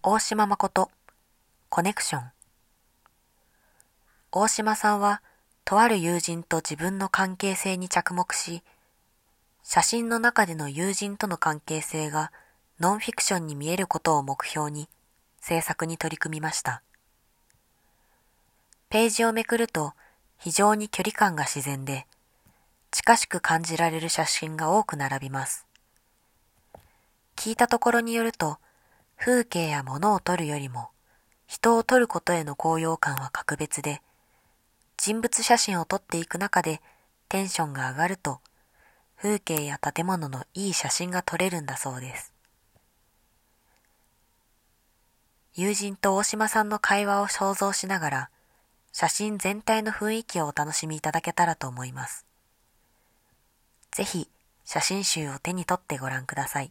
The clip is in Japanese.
大島誠。コネクション。大島さんはとある友人と自分の関係性に着目し写真の中での友人との関係性がノンフィクションに見えることを目標に制作に取り組みました。ページをめくると非常に距離感が自然で近しく感じられる写真が多く並びます。聞いたところによると風景や物を撮るよりも人を撮ることへの高揚感は格別で、人物写真を撮っていく中でテンションが上がると、風景や建物のいい写真が撮れるんだそうです。友人と大島さんの会話を想像しながら、写真全体の雰囲気をお楽しみいただけたらと思います。ぜひ、写真集を手に取ってご覧ください。